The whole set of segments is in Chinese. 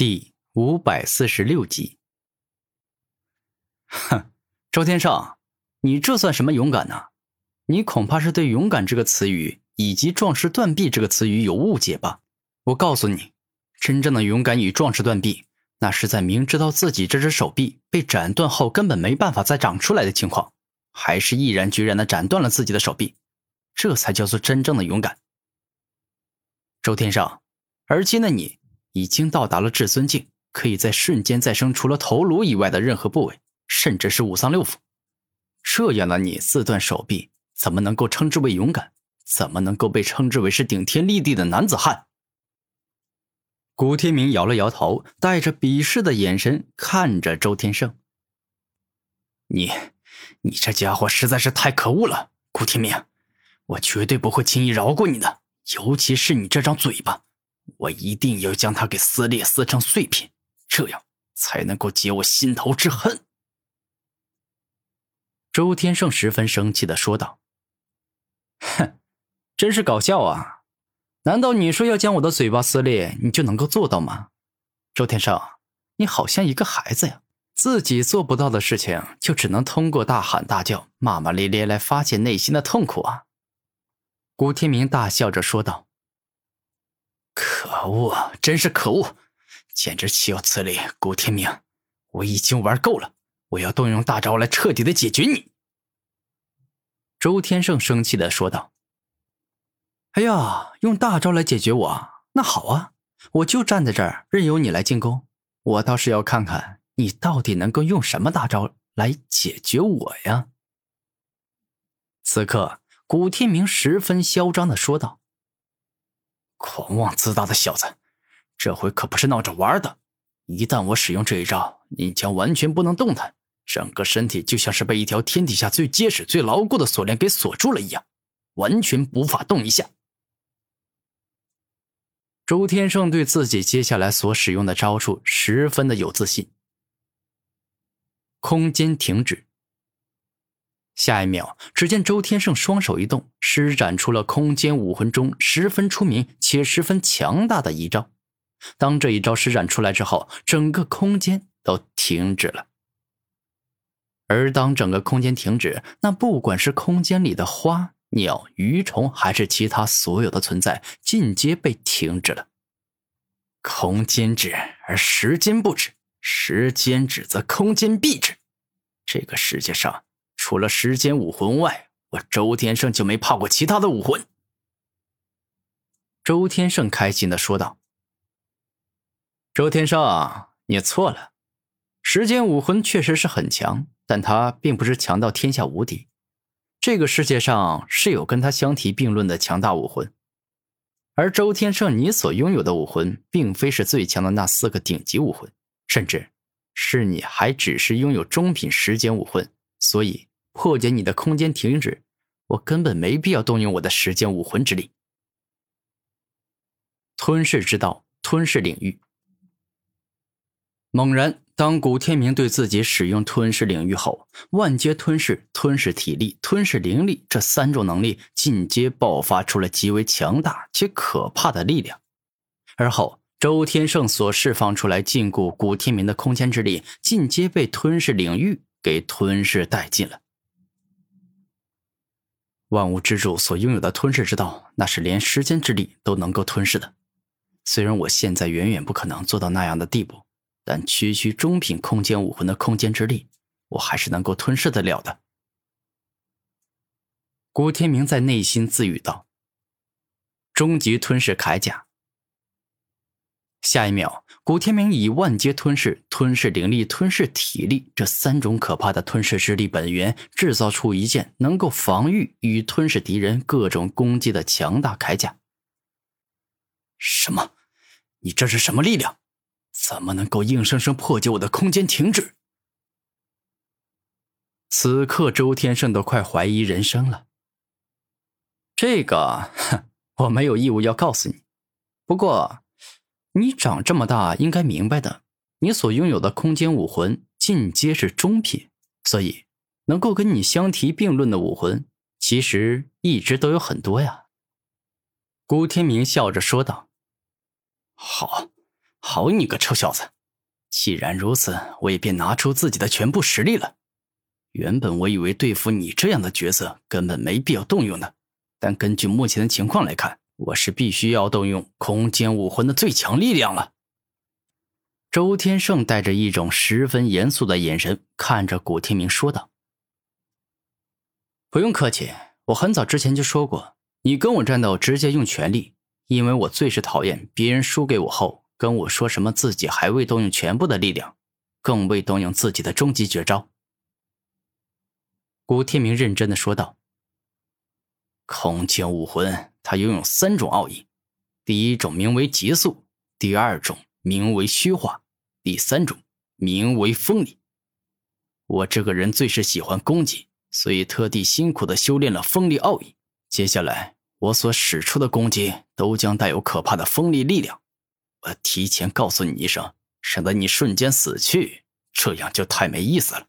第五百四十六集。哼，周天上，你这算什么勇敢呢？你恐怕是对“勇敢”这个词语以及“壮士断臂”这个词语有误解吧？我告诉你，真正的勇敢与壮士断臂，那是在明知道自己这只手臂被斩断后根本没办法再长出来的情况，还是毅然决然的斩断了自己的手臂，这才叫做真正的勇敢。周天上，而今的你。已经到达了至尊境，可以在瞬间再生除了头颅以外的任何部位，甚至是五脏六腑。这样的你自断手臂，怎么能够称之为勇敢？怎么能够被称之为是顶天立地的男子汉？古天明摇了摇头，带着鄙视的眼神看着周天胜：“你，你这家伙实在是太可恶了，古天明，我绝对不会轻易饶过你的，尤其是你这张嘴巴。”我一定要将他给撕裂，撕成碎片，这样才能够解我心头之恨。周天胜十分生气的说道：“哼，真是搞笑啊！难道你说要将我的嘴巴撕裂，你就能够做到吗？周天胜，你好像一个孩子呀，自己做不到的事情，就只能通过大喊大叫、骂骂咧咧来发泄内心的痛苦啊！”古天明大笑着说道。可恶，真是可恶，简直岂有此理！古天明，我已经玩够了，我要动用大招来彻底的解决你。”周天胜生气的说道。“哎呀，用大招来解决我？那好啊，我就站在这儿，任由你来进攻。我倒是要看看你到底能够用什么大招来解决我呀！”此刻，古天明十分嚣张的说道。狂妄自大的小子，这回可不是闹着玩的！一旦我使用这一招，你将完全不能动弹，整个身体就像是被一条天底下最结实、最牢固的锁链给锁住了一样，完全无法动一下。周天胜对自己接下来所使用的招数十分的有自信。空间停止。下一秒，只见周天胜双手一动，施展出了空间武魂中十分出名且十分强大的一招。当这一招施展出来之后，整个空间都停止了。而当整个空间停止，那不管是空间里的花鸟鱼虫，还是其他所有的存在，尽皆被停止了。空间止而时间不止，时间止则空间必止。这个世界上。除了时间武魂外，我周天胜就没怕过其他的武魂。周天胜开心的说道：“周天胜，你错了，时间武魂确实是很强，但他并不是强到天下无敌。这个世界上是有跟他相提并论的强大武魂，而周天胜你所拥有的武魂，并非是最强的那四个顶级武魂，甚至是你还只是拥有中品时间武魂，所以。”破解你的空间停止，我根本没必要动用我的时间武魂之力。吞噬之道，吞噬领域。猛然，当古天明对自己使用吞噬领域后，万阶吞噬、吞噬体力、吞噬灵力这三种能力进阶爆发出了极为强大且可怕的力量。而后，周天胜所释放出来禁锢古天明的空间之力，进阶被吞噬领域给吞噬殆尽了。万物之主所拥有的吞噬之道，那是连时间之力都能够吞噬的。虽然我现在远远不可能做到那样的地步，但区区中品空间武魂的空间之力，我还是能够吞噬得了的。郭天明在内心自语道：“终极吞噬铠甲。”下一秒，古天明以万阶吞噬、吞噬灵力、吞噬体力这三种可怕的吞噬之力本源，制造出一件能够防御与吞噬敌人各种攻击的强大铠甲。什么？你这是什么力量？怎么能够硬生生破解我的空间停止？此刻，周天胜都快怀疑人生了。这个，哼，我没有义务要告诉你。不过。你长这么大，应该明白的。你所拥有的空间武魂尽皆是中品，所以能够跟你相提并论的武魂，其实一直都有很多呀。古天明笑着说道：“好，好你个臭小子！既然如此，我也便拿出自己的全部实力了。原本我以为对付你这样的角色根本没必要动用的，但根据目前的情况来看，我是必须要动用空间武魂的最强力量了。周天胜带着一种十分严肃的眼神看着古天明说道：“不用客气，我很早之前就说过，你跟我战斗直接用全力，因为我最是讨厌别人输给我后跟我说什么自己还未动用全部的力量，更未动用自己的终极绝招。”古天明认真的说道：“空间武魂，它拥有三种奥义，第一种名为极速，第二种名为虚化，第三种名为锋利。我这个人最是喜欢攻击，所以特地辛苦的修炼了锋利奥义。接下来我所使出的攻击都将带有可怕的锋利力量。我提前告诉你一声，省得你瞬间死去，这样就太没意思了。”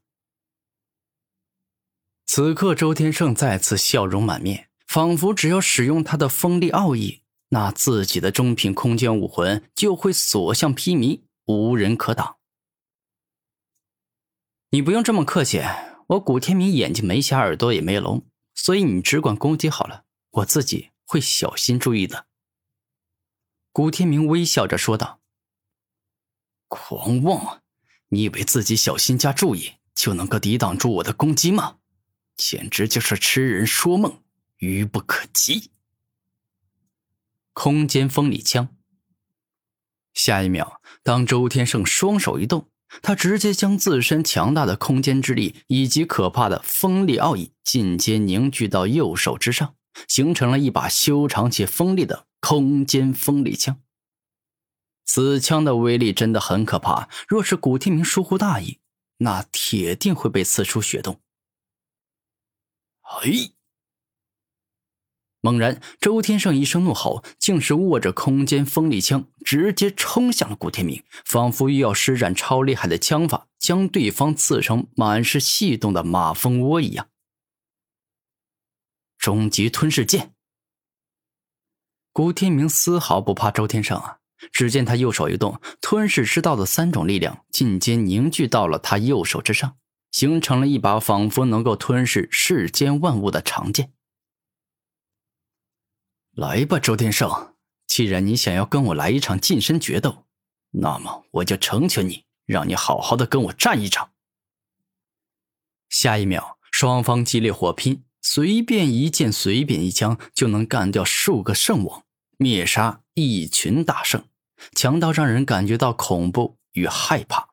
此刻，周天胜再次笑容满面，仿佛只要使用他的锋利奥义，那自己的中品空间武魂就会所向披靡，无人可挡。你不用这么客气，我古天明眼睛没瞎，耳朵也没聋，所以你只管攻击好了，我自己会小心注意的。古天明微笑着说道：“狂妄！你以为自己小心加注意就能够抵挡住我的攻击吗？”简直就是痴人说梦，愚不可及。空间锋利枪。下一秒，当周天胜双手一动，他直接将自身强大的空间之力以及可怕的锋利奥义进阶凝聚到右手之上，形成了一把修长且锋利的空间锋利枪。此枪的威力真的很可怕，若是古天明疏忽大意，那铁定会被刺出血洞。嘿！猛然，周天胜一声怒吼，竟是握着空间锋利枪，直接冲向了古天明，仿佛又要施展超厉害的枪法，将对方刺成满是细洞的马蜂窝一样。终极吞噬剑！古天明丝毫不怕周天胜啊！只见他右手一动，吞噬之道的三种力量尽皆凝聚到了他右手之上。形成了一把仿佛能够吞噬世间万物的长剑。来吧，周天胜，既然你想要跟我来一场近身决斗，那么我就成全你，让你好好的跟我战一场。下一秒，双方激烈火拼，随便一剑，随便一枪，就能干掉数个圣王，灭杀一群大圣，强到让人感觉到恐怖与害怕。